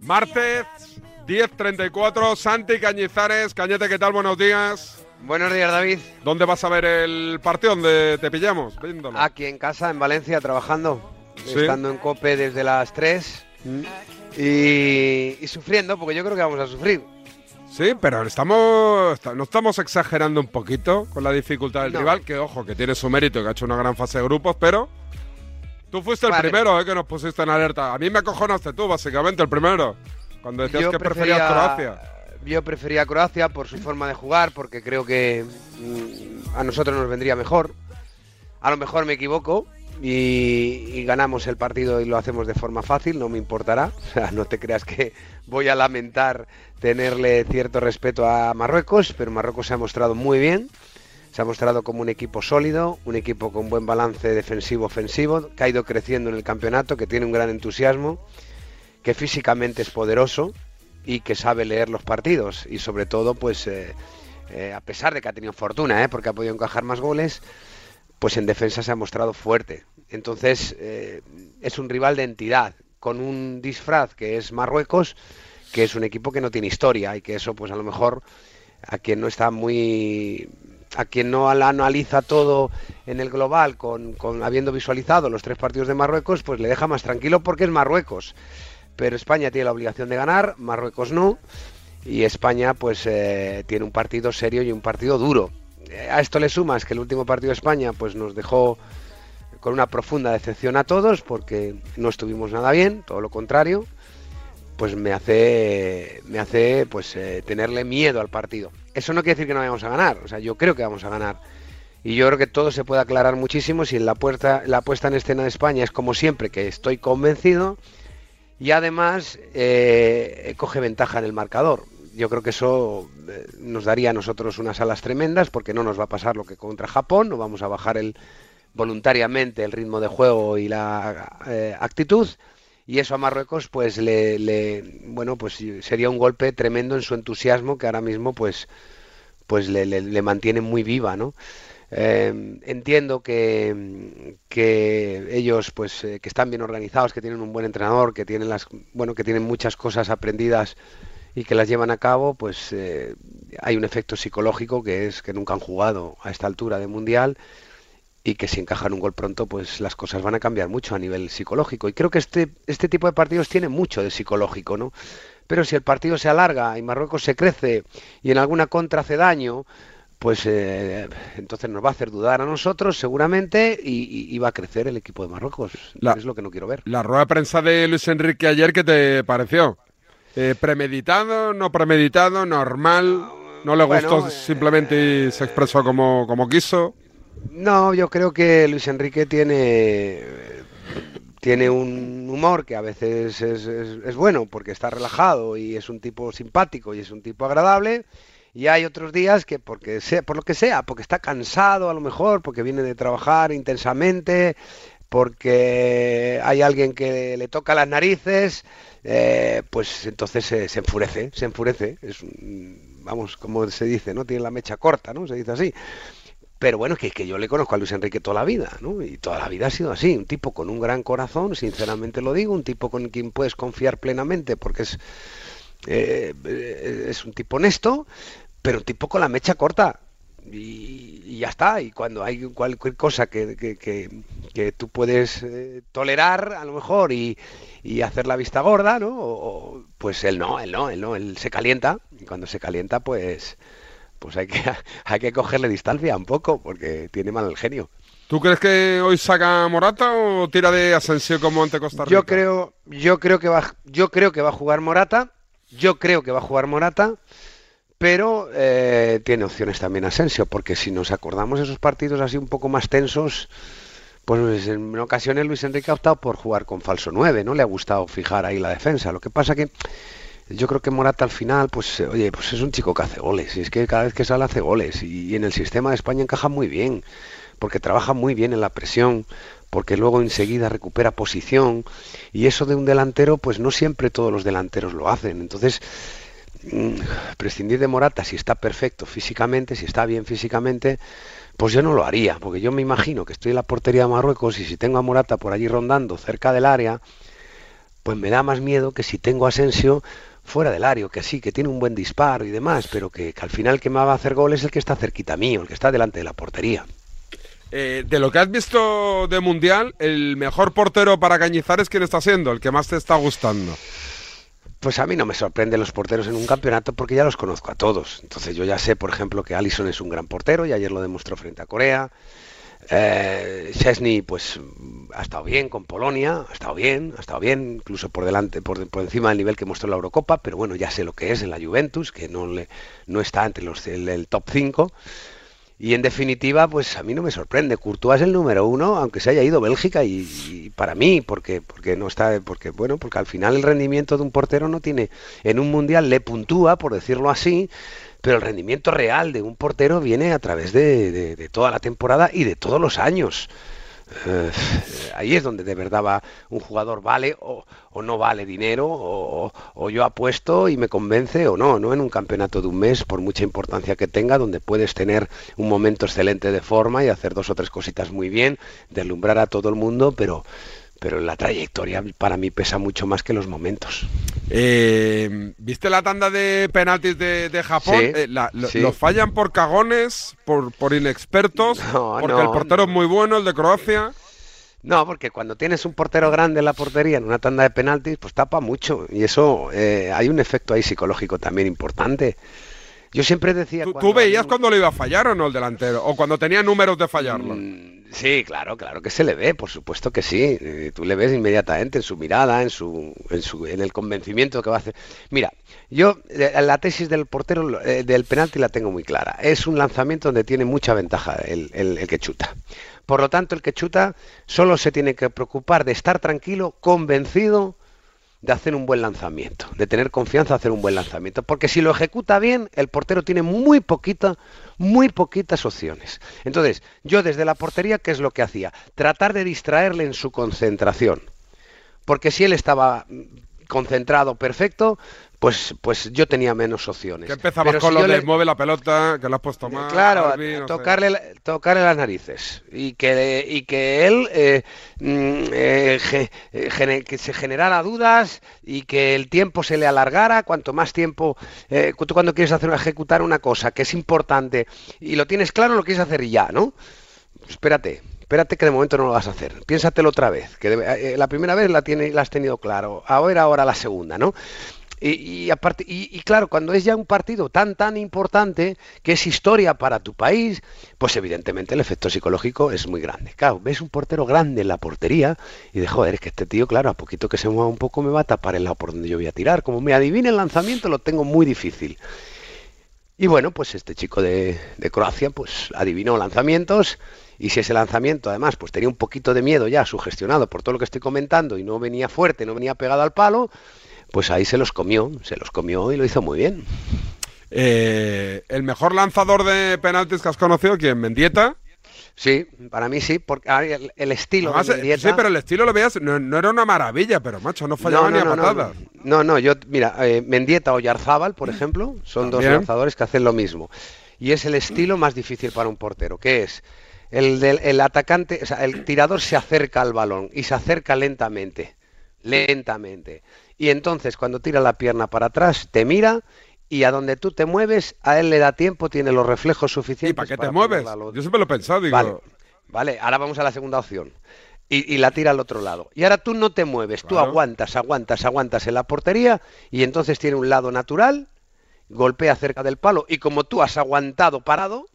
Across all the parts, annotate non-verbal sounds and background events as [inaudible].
Martes 10.34, Santi Cañizares. Cañete, ¿qué tal? Buenos días. Buenos días, David. ¿Dónde vas a ver el partido? ¿Dónde te pillamos? Viéndolo. Aquí en casa, en Valencia, trabajando. Sí. Estando en COPE desde las 3 y, y sufriendo, porque yo creo que vamos a sufrir. Sí, pero estamos, no estamos exagerando un poquito con la dificultad del No. rival, que ojo, que tiene su mérito, que ha hecho una gran fase de grupos, pero tú fuiste el Vale. primero eh, que nos pusiste en alerta. A mí me acojonaste tú, básicamente, el primero. Cuando decías Yo que preferías Croacia. Yo prefería Croacia por su forma de jugar, porque creo que mm, a nosotros nos vendría mejor. A lo mejor me equivoco y, ganamos el partido y lo hacemos de forma fácil, no me importará. [laughs] O sea, no te creas que voy a lamentar tenerle cierto respeto a Marruecos, pero Marruecos se ha mostrado muy bien. Se ha mostrado como un equipo sólido, un equipo con buen balance defensivo-ofensivo, que ha ido creciendo en el campeonato, que tiene un gran entusiasmo, que físicamente es poderoso y que sabe leer los partidos. Y sobre todo, pues, eh, eh, a pesar de que ha tenido fortuna, ¿eh? porque ha podido encajar más goles, pues en defensa se ha mostrado fuerte. Entonces, eh, es un rival de entidad, con un disfraz que es Marruecos, que es un equipo que no tiene historia y que eso, pues a lo mejor, a quien no está muy a quien no analiza todo en el global, con, con habiendo visualizado los tres partidos de Marruecos, pues le deja más tranquilo porque es Marruecos. Pero España tiene la obligación de ganar, Marruecos no, y España pues eh, tiene un partido serio y un partido duro. Eh, A esto le sumas que el último partido de España pues nos dejó con una profunda decepción a todos porque no estuvimos nada bien, todo lo contrario, pues me hace me hace pues eh, tenerle miedo al partido. Eso no quiere decir que no vayamos a ganar, o sea, yo creo que vamos a ganar. Y yo creo que todo se puede aclarar muchísimo si en la puerta la puesta en escena de España es como siempre, que estoy convencido y además eh, coge ventaja en el marcador. Yo creo que eso eh, nos daría a nosotros unas alas tremendas porque no nos va a pasar lo que contra Japón, no vamos a bajar el voluntariamente el ritmo de juego y la eh, actitud y eso a Marruecos pues le, bueno pues sería un golpe tremendo en su entusiasmo que ahora mismo pues pues le, mantiene muy viva no Eh, entiendo que, que ellos pues que están bien organizados que tienen un buen entrenador que tienen las bueno que tienen muchas cosas aprendidas y que las llevan a cabo pues eh, hay un efecto psicológico que es que nunca han jugado a esta altura de mundial y que si encajan un gol pronto, pues las cosas van a cambiar mucho a nivel psicológico. Y creo que este, este tipo de partidos tiene mucho de psicológico, ¿no? Pero si el partido se alarga y Marruecos se crece y en alguna contra hace daño, pues eh, entonces nos va a hacer dudar a nosotros seguramente y, va a crecer el equipo de Marruecos. La- Es lo que no quiero ver. La rueda de prensa de Luis Enrique ayer, ¿qué te pareció? Eh, ¿Premeditado, no premeditado, normal? ¿No le Bueno, gustó eh, simplemente y se expresó como, como quiso? No, yo creo que Luis Enrique tiene tiene un humor que a veces es, es- es bueno porque está relajado y es un tipo simpático y es un tipo agradable. Y hay otros días que porque sea, por lo que sea, porque está cansado a lo mejor, porque viene de trabajar intensamente, porque hay alguien que le toca las narices, eh, pues entonces se, enfurece, se enfurece. Es, vamos, como se dice, ¿no? Tiene la mecha corta, ¿no? Se dice así. Pero bueno, que, que yo le conozco a Luis Enrique toda la vida, ¿no? Y toda la vida ha sido así, un tipo con un gran corazón, sinceramente lo digo, un tipo con quien puedes confiar plenamente porque es, eh, es un tipo honesto, pero un tipo con la mecha corta. Y, y ya está, y cuando hay cualquier cosa que, que, que- que tú puedes eh, tolerar a lo mejor y, y hacer la vista gorda, ¿no? O- o- pues él no, él no, él no, él se calienta, y cuando se calienta pues pues hay que, [laughs] hay que cogerle distancia un poco, porque tiene mal el genio. ¿Tú crees que hoy saca Morata o tira de Asensio como ante Costa Rica? Yo creo, yo creo que va, yo creo que va a jugar Morata, yo creo que va a jugar Morata, pero eh, tiene opciones también Asensio, porque si nos acordamos de esos partidos así un poco más tensos, pues en ocasiones Luis Enrique ha optado por jugar con falso 9, ¿no? Le ha gustado fijar ahí la defensa. Lo que pasa que yo creo que Morata al final, pues eh, oye, pues es un chico que hace goles, y es que cada vez que sale hace goles, y, y en el sistema de España encaja muy bien, porque trabaja muy bien en la presión, porque luego enseguida recupera posición, y eso de un delantero, pues no siempre todos los delanteros lo hacen. Entonces, prescindir de Morata si está perfecto físicamente, si está bien físicamente, pues yo no lo haría, porque yo me imagino que estoy en la portería de Marruecos y si tengo a Morata por allí rondando cerca del área, pues me da más miedo que si tengo a Asensio fuera del área, que sí, que tiene un buen disparo y demás, pero que, al final que me va a hacer gol es el que está cerquita mío, el que está delante de la portería. Eh, de lo que has visto de Mundial, el mejor portero para Cañizares, ¿quién está siendo? ¿El que más te está gustando? Pues a mí no me sorprenden los porteros en un campeonato porque ya los conozco a todos. Entonces yo ya sé, por ejemplo, que Allison es un gran portero y ayer lo demostró frente a Corea. Eh, Chesney, pues ha estado bien con Polonia, ha estado bien, ha estado bien, incluso por delante, por, encima del nivel que mostró la Eurocopa, pero bueno, ya sé lo que es en la Juventus, que no le, no está entre los el, top 5. Y en definitiva, pues a mí no me sorprende. Courtois es el número uno, aunque se haya ido Bélgica y, para mí, porque porque no está, porque bueno, porque al final el rendimiento de un portero no tiene, en un mundial le puntúa, por decirlo así, pero el rendimiento real de un portero viene a través de, toda la temporada y de todos los años. Eh, ahí es donde de verdad va un jugador vale o, no vale dinero o, o, yo apuesto y me convence o no, no en un campeonato de un mes por mucha importancia que tenga donde puedes tener un momento excelente de forma y hacer dos o tres cositas muy bien, deslumbrar a todo el mundo, pero pero la trayectoria para mí pesa mucho más que los momentos. Eh, ¿Viste la tanda de penaltis de, Japón? Eh, lo, fallan por cagones, por, por inexpertos? porque el portero es muy bueno, el de Croacia. No, porque cuando tienes un portero grande en la portería en una tanda de penaltis, pues tapa mucho. Y eso, eh, hay un efecto ahí psicológico también importante. Yo siempre decía... ¿Tú, veías cuando lo iba a fallar o no el delantero? ¿O cuando tenía números de fallarlo? Mm, sí, claro, claro que se le ve, por supuesto que sí. Eh, tú le ves inmediatamente en su mirada, en su, en su, en el convencimiento que va a hacer. Mira, yo la tesis del portero eh, del penalti la tengo muy clara. Es un lanzamiento donde tiene mucha ventaja el, el que chuta. Por lo tanto, el que chuta solo se tiene que preocupar de estar tranquilo, convencido de hacer un buen lanzamiento, de tener confianza de hacer un buen lanzamiento, porque si lo ejecuta bien, el portero tiene muy poquita, muy poquitas opciones. Entonces, yo desde la portería, ¿qué es lo que hacía? Tratar de distraerle en su concentración. Porque si él estaba concentrado perfecto, pues, pues yo tenía menos opciones. Que empezabas con lo de mueve la pelota, que lo has puesto más. Claro, tocarle, tocarle las narices y que, y que él eh, mm, eh, eh, que se generara dudas y que el tiempo se le alargara. Cuanto más tiempo, tú cuando quieres hacer ejecutar una cosa que es importante y lo tienes claro, lo quieres hacer ya, ¿no? Espérate, espérate que de momento no lo vas a hacer. Piénsatelo otra vez, que la primera vez la, tiene, la has tenido claro, ahora ahora la segunda, ¿no? Y, aparte, y, claro, cuando es ya un partido tan, tan importante, que es historia para tu país, pues evidentemente el efecto psicológico es muy grande. Claro, ves un portero grande en la portería y de joder, es que este tío, claro, a poquito que se mueva un poco me va a tapar el lado por donde yo voy a tirar. Como me adivine el lanzamiento, lo tengo muy difícil. Y bueno, pues este chico de, de Croacia, pues adivinó lanzamientos. Y si ese lanzamiento, además, pues tenía un poquito de miedo ya, sugestionado por todo lo que estoy comentando, y no venía fuerte, no venía pegado al palo, pues ahí se los comió, se los comió y lo hizo muy bien. Eh, ¿El mejor lanzador de penaltis que has conocido, quién? ¿Mendieta? Sí, para mí sí, porque el, estilo de Mendieta... Sí, pero el estilo lo veías, no, era una maravilla, pero macho, no fallaba ni a patadas. No, no, yo, mira, eh, Mendieta o Yarzábal, por ejemplo, son dos lanzadores que hacen lo mismo. Y es el estilo más difícil para un portero, que es el del el atacante, o sea, el tirador se acerca al balón y se acerca lentamente, lentamente. Y entonces cuando tira la pierna para atrás, te mira y a donde tú te mueves, a él le da tiempo, tiene los reflejos suficientes. ¿Y para qué te mueves? Yo siempre lo he pensado, digo. Vale, vale, ahora vamos a la segunda opción. Y, la tira al otro lado. Y ahora tú no te mueves, tú aguantas, aguantas, aguantas en la portería y entonces tiene un lado natural, golpea cerca del palo y como tú has aguantado parado,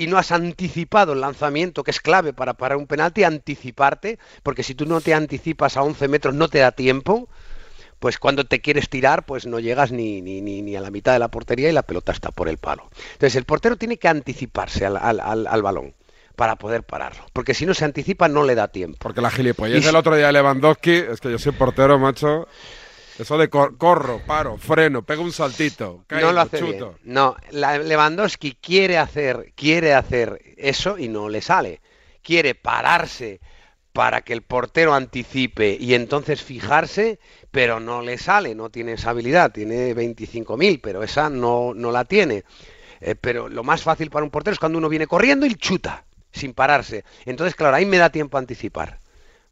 y no has anticipado el lanzamiento, que es clave para parar un penalti, anticiparte, porque si tú no te anticipas a 11 metros no te da tiempo, pues cuando te quieres tirar, pues no llegas ni, ni, ni, a la mitad de la portería y la pelota está por el palo. Entonces el portero tiene que anticiparse al, al, balón para poder pararlo. Porque si no se anticipa, no le da tiempo. Porque la gilipollez del otro día de Lewandowski, es que yo soy portero, macho. Eso de corro, paro, freno, pego un saltito, no lo hace chuto. No, Lewandowski quiere hacer, quiere hacer eso y no le sale. Quiere pararse para que el portero anticipe y entonces fijarse, pero no le sale, no tiene esa habilidad, tiene 25.000, pero esa no, no la tiene. Eh, pero lo más fácil para un portero es cuando uno viene corriendo y chuta, sin pararse. Entonces, claro, ahí me da tiempo a anticipar.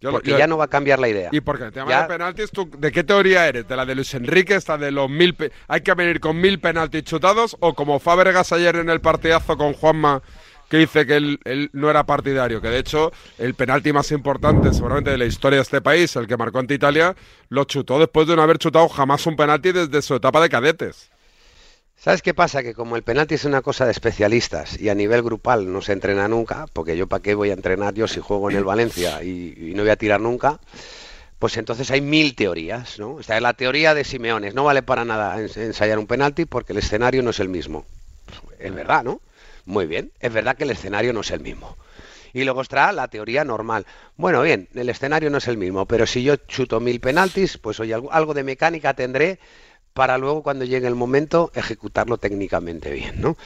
Porque ya no va a cambiar la idea. ¿Y porque el tema de penaltis, ¿tú de qué teoría eres? ¿De la de Luis Enrique, esta de los mil... ¿Hay que venir con mil penaltis chutados? ¿O como Fábregas ayer en el partidazo con Juanma que dice que él, no era partidario, que de hecho el penalti más importante seguramente de la historia de este país, el que marcó ante Italia, lo chutó después de no haber chutado jamás un penalti desde su etapa de cadetes. ¿Sabes qué pasa? Que como el penalti es una cosa de especialistas y a nivel grupal no se entrena nunca, porque yo para qué voy a entrenar yo si juego en el Valencia y, no voy a tirar nunca, pues entonces hay mil teorías, ¿no? Esta es la teoría de Simeones, no vale para nada ensayar un penalti porque el escenario no es el mismo. Es verdad, ¿no? Muy bien, es verdad que el escenario no es el mismo. Y luego está la teoría normal. Bueno, bien, el escenario no es el mismo, pero si yo chuto mil penaltis, pues oye, algo, de mecánica tendré para luego cuando llegue el momento ejecutarlo técnicamente bien, ¿no?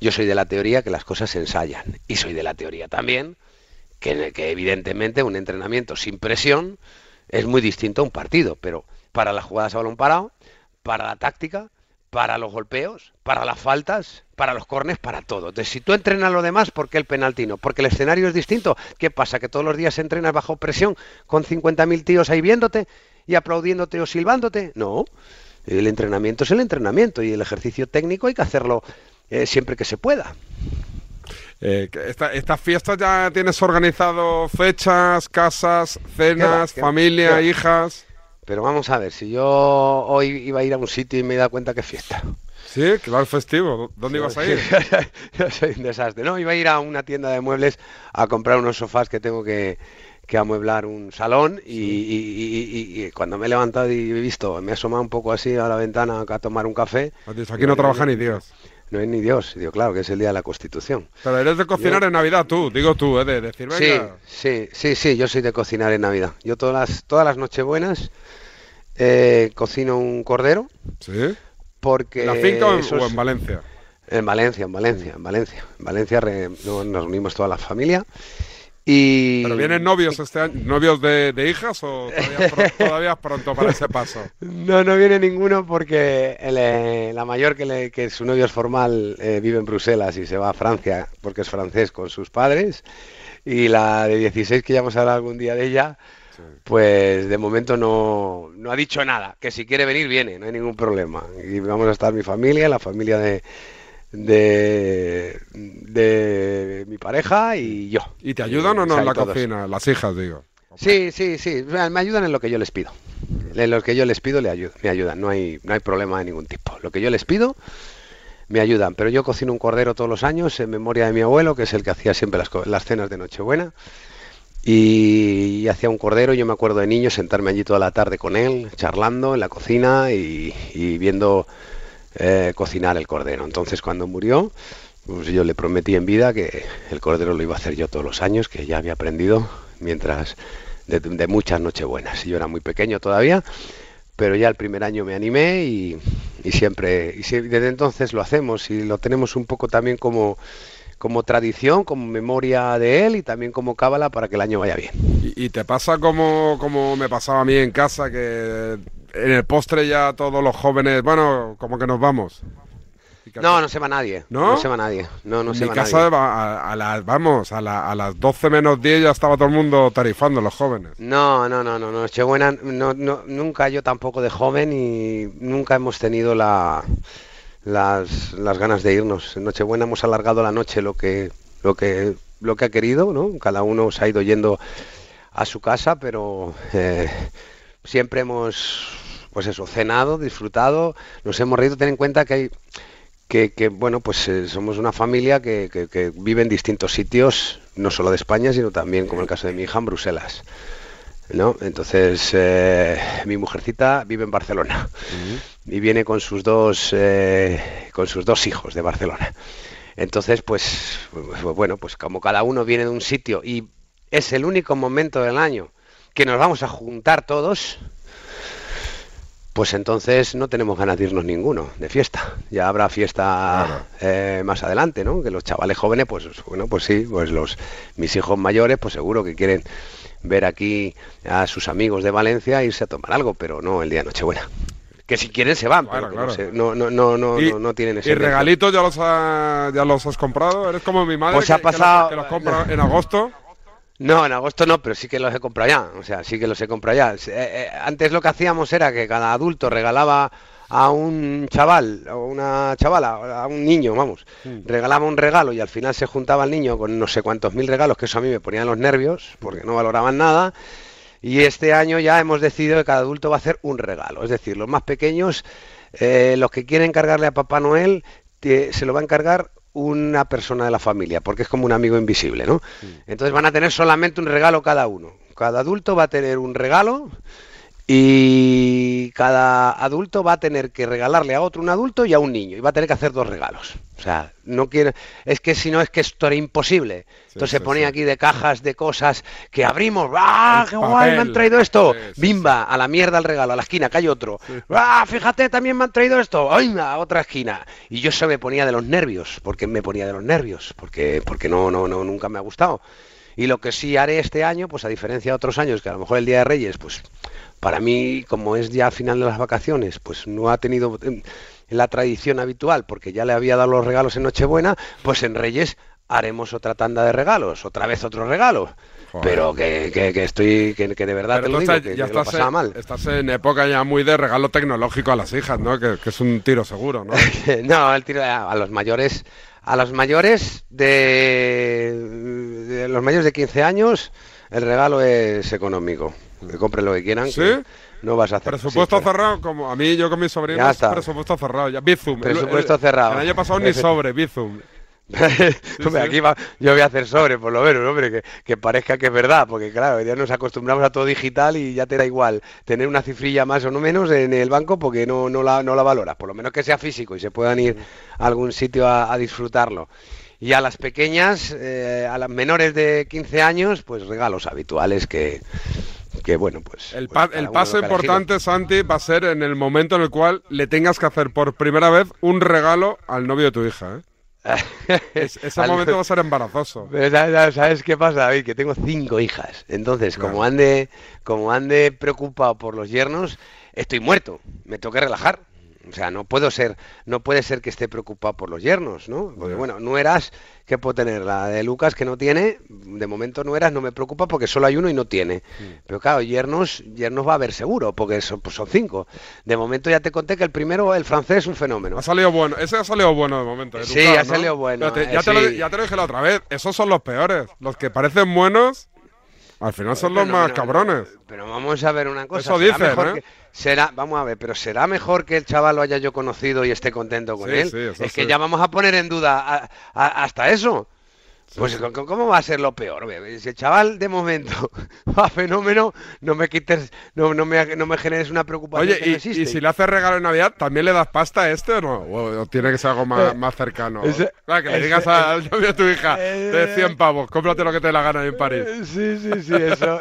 Yo soy de la teoría que las cosas se ensayan y soy de la teoría también que, que evidentemente un entrenamiento sin presión es muy distinto a un partido, pero para las jugadas a balón parado, para la táctica, para los golpeos, para las faltas, para los cornes, para todo. Entonces, si tú entrenas lo demás, ¿por qué el penalti no? Porque el escenario es distinto. ¿Qué pasa? ¿Que todos los días entrenas bajo presión con 50.000 tíos ahí viéndote y aplaudiéndote o silbándote? No. El entrenamiento es el entrenamiento y el ejercicio técnico hay que hacerlo eh, siempre que se pueda. Eh, ¿Estas fiestas ya tienes organizado fechas, casas, cenas, familia, hijas? Pero vamos a ver, si yo hoy iba a ir a un sitio y me he dado cuenta que es fiesta. Sí, que va al festivo. ¿Dónde ibas a ir? [laughs] yo soy un desastre. No, iba a ir a una tienda de muebles a comprar unos sofás que tengo que, amueblar un salón y, cuando me he levantado y he visto, me he asomado un poco así a la ventana a tomar un café. Aquí no trabaja ni Dios. No hay ni Dios, digo, claro, que es el día de la Constitución. Pero eres de cocinar en Navidad tú, digo tú, ¿eh? de decir, venga. Sí, sí, sí, sí, yo soy de cocinar en Navidad. Yo todas las, todas las Nochebuenas eh, cocino un cordero. Sí. Porque ¿En la finca o en, Valencia? En Valencia, en Valencia, en Valencia. En Valencia nos reunimos toda la familia. Y... ¿Pero vienen novios este año? ¿Novios de, hijas o todavía, [laughs] pronto para ese paso? No, no viene ninguno porque eh, la mayor que, que, su novio es formal eh, vive en Bruselas y se va a Francia porque es francés con sus padres. Y la de 16 que ya vamos a hablar algún día de ella, pues de momento no, no ha dicho nada. Que si quiere venir, viene, no hay ningún problema. Y vamos a estar mi familia, la familia de, de, de mi pareja y yo. ¿Y te ayudan o no en la cocina? Las hijas, digo. Sí, sí, sí. Me ayudan en lo que yo les pido. En lo que yo les pido le ayudan, me ayudan. No hay, no hay problema de ningún tipo. Lo que yo les pido me ayudan. Pero yo cocino un cordero todos los años en memoria de mi abuelo, que es el que hacía siempre las, las cenas de Nochebuena y, hacía un cordero. Yo me acuerdo de niño sentarme allí toda la tarde con él, charlando en la cocina y, viendo eh, cocinar el cordero. Entonces cuando murió, pues yo le prometí en vida que el cordero lo iba a hacer yo todos los años, que ya había aprendido mientras de, muchas nochebuenas. Yo era muy pequeño todavía, pero ya el primer año me animé y, siempre, y desde entonces lo hacemos y lo tenemos un poco también como como tradición, como memoria de él y también como cábala para que el año vaya bien. ¿Y, te pasa como, como me pasaba a mí en casa, que en el postre ya todos los jóvenes, bueno, como que nos vamos? No, no se va nadie. ¿No? se va nadie. No, no se va casa nadie. A, a, las, vamos, a, a, las 12 menos 10 ya estaba todo el mundo tarifando, los jóvenes. No, no, no, no, no. No, no, nunca yo tampoco de joven y nunca hemos tenido la las, las ganas de irnos. En Nochebuena hemos alargado la noche lo que, lo que, lo que ha querido, ¿no? Cada uno se ha ido yendo a su casa, pero eh, siempre hemos, pues eso, cenado, disfrutado, nos hemos reído. Ten en cuenta que hay, que, bueno, pues eh, somos una familia que, que, vive en distintos sitios, no solo de España, sino también, como el caso de mi hija, en Bruselas. ¿no? Entonces, eh, mi mujercita vive en Barcelona y viene con sus dos eh, con sus dos hijos de Barcelona. Entonces, pues, pues, bueno, pues como cada uno viene de un sitio y es el único momento del año que nos vamos a juntar todos, pues entonces no tenemos ganas de irnos ninguno de fiesta. Ya habrá fiesta eh, más adelante, ¿no? Que los chavales jóvenes, pues bueno, pues sí, pues los mis hijos mayores, pues seguro que quieren ver aquí a sus amigos de Valencia e irse a tomar algo, pero no el día de Nochebuena. Que si quieren se van, pero no, no, no, no, no, tienen ese. ¿Y regalitos ya los, ya los has comprado? ¿Eres como mi madre pues ha pasado... que los compra en agosto? No, en agosto no, pero sí que los he comprado ya. O sea, sí que los he comprado ya. Eh, eh, antes lo que hacíamos era que cada adulto regalaba a un chaval o una chavala, a un niño, vamos, mm. regalaba un regalo y al final se juntaba el niño con no sé cuántos mil regalos, que eso a mí me ponía los nervios porque no valoraban nada. Y este año ya hemos decidido que cada adulto va a hacer un regalo. Es decir, los más pequeños, eh, los que quieren encargarle a Papá Noel, se lo va a encargar una persona de la familia, porque es como un amigo invisible, ¿no? Entonces van a tener solamente un regalo cada uno. Cada adulto va a tener un regalo y cada adulto va a tener que regalarle a otro un adulto y a un niño y va a tener que hacer dos regalos. O sea, no quiere, es que si no es que esto era imposible. Entonces se ponía aquí de cajas de cosas que abrimos, ¡ah, qué guay, me han traído esto! ¡Bimba! A la mierda el regalo, a la esquina, que hay otro. ¡Ah, fíjate, también me han traído esto! ¡Ay, a otra esquina! Y yo se me ponía de los nervios, porque me ponía de los nervios, porque, porque no, no, no, nunca me ha gustado. Y lo que sí haré este año, pues a diferencia de otros años, que a lo mejor el Día de Reyes, pues para mí, como es ya final de las vacaciones, pues no ha tenido em, la tradición habitual, porque ya le había dado los regalos en Nochebuena, pues en Reyes haremos otra tanda de regalos, otra vez otro regalo. Pero que, que, estoy, que, de verdad te lo digo, que, ya estás en, mal. Estás en época ya muy de regalo tecnológico a las hijas, ¿no? Que, es un tiro seguro, ¿no? [laughs] no, el tiro a los mayores, a los mayores de, de los mayores de 15 años, el regalo es económico que compren lo que quieran. ¿Sí? no vas a hacer. Presupuesto cerrado, como a mí, yo con mis sobrinos, presupuesto cerrado. Ya, Bizum. Presupuesto cerrado. El año pasado ni sobre, Bizum. [laughs] aquí yo voy a hacer sobre, por lo menos, hombre, que, parezca que es verdad, porque claro, ya nos acostumbramos a todo digital y ya te da igual tener una cifrilla más o no menos en el banco porque no, no, la, no la valoras, por lo menos que sea físico y se puedan ir a algún sitio a, disfrutarlo. Y a las pequeñas, eh, a las menores de 15 años, pues regalos habituales que, que bueno, pues... El, pues el paso importante, Santi, va a ser en el momento en el cual le tengas que hacer por primera vez un regalo al novio de tu hija, ¿eh? [laughs] ese momento [laughs] va a ser embarazoso. ¿Sabes qué pasa, David? Que tengo cinco hijas. Entonces, como ande, como ande preocupado por los yernos, estoy muerto. Me tengo que relajar. O sea, no puedo ser, no puede ser que esté preocupado por los yernos, ¿no? Porque bueno, no eras que puedo tener la de Lucas que no tiene, de momento no eras, no me preocupa porque solo hay uno y no tiene. Mm. Pero claro, yernos, yernos va a haber seguro, porque son, pues son cinco. De momento ya te conté que el primero, el francés, es un fenómeno. Ha salido bueno, ese ha salido bueno de momento. sí, ha salido bueno. Eh, ya, te lo, ya te lo dije la otra vez, esos son los peores. Los que parecen buenos al final son los más cabrones. Pero vamos a ver una cosa. Eso dicen, ¿eh? será, vamos a ver, pero será mejor que el chaval lo haya yo conocido y esté contento con él. es que ya vamos a poner en duda hasta eso. Pues ¿cómo va a ser lo peor? Si el chaval de momento [laughs] va fenómeno, no me quites, no, no, me, no me generes una preocupación. Oye, y, si le hace regalo en Navidad, ¿también le das pasta a este o no? ¿O, tiene que ser algo más, eh, más cercano? que le digas de tu hija, de [laughs] 100 eh, pavos, cómprate lo que te la gana en París. Eh, sí, sí, sí, [laughs] eso,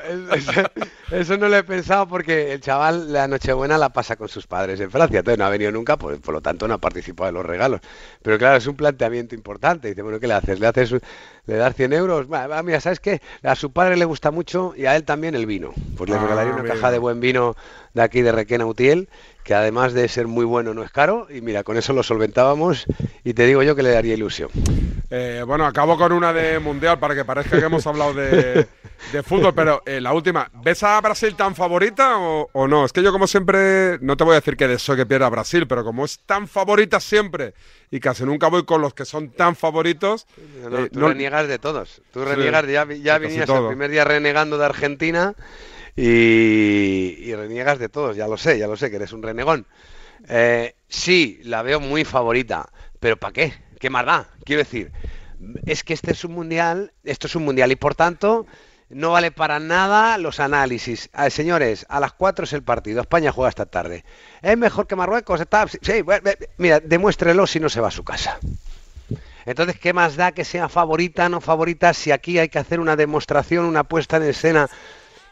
eso, no lo he pensado porque el chaval la Nochebuena la pasa con sus padres en Francia, entonces no ha venido nunca, por, por lo tanto no ha participado en los regalos. Pero claro, es un planteamiento importante. Dice, bueno, ¿qué le haces? Le haces le das 100 euros. mira, ¿sabes qué? A su padre le gusta mucho y a él también el vino. Pues le ah, regalaría una caja de buen vino de aquí de Requena Utiel, que además de ser muy bueno no es caro. Y mira, con eso lo solventábamos y te digo yo que le daría ilusión. Eh, bueno, acabo con una de Mundial para que parezca que hemos hablado de, [laughs] fútbol, [laughs] pero eh, la última, ¿ves a Brasil tan favorita o, no? Es que yo como siempre, no te voy a decir que deseo que pierda Brasil, pero como es tan favorita siempre y casi nunca voy con los que son tan favoritos. No, eh, tú reniegas de todos. Tú reniegas, ya, ya vinías el primer día renegando de Argentina y, reniegas de todos, ya lo sé, ya lo sé, que eres un renegón. Eh, sí, la veo muy favorita, pero ¿para qué? ¿Qué más da? Quiero decir, es que este es un mundial, esto es un mundial y por tanto no vale para nada los análisis. Ah, señores, a las 4 es el partido. España juega esta tarde. ¿Es mejor que Marruecos? Está... Sí, mira, demuéstrelo si no se va a su casa. Entonces, ¿qué más da que sea favorita, no favorita, si aquí hay que hacer una demostración, una puesta en escena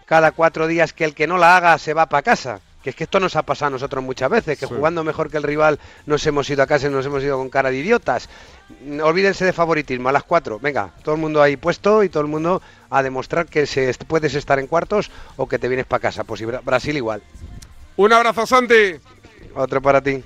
cada cuatro días que el que no la haga se va para casa? Que es que esto nos ha pasado a nosotros muchas veces, que jugando mejor que el rival nos hemos ido a casa y nos hemos ido con cara de idiotas. Olvídense de favoritismo, a las cuatro. Venga, todo el mundo ahí puesto y todo el mundo a demostrar que se, puedes estar en cuartos o que te vienes para casa. Pues Brasil igual. Un abrazo, Santi. Otro para ti.